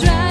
try.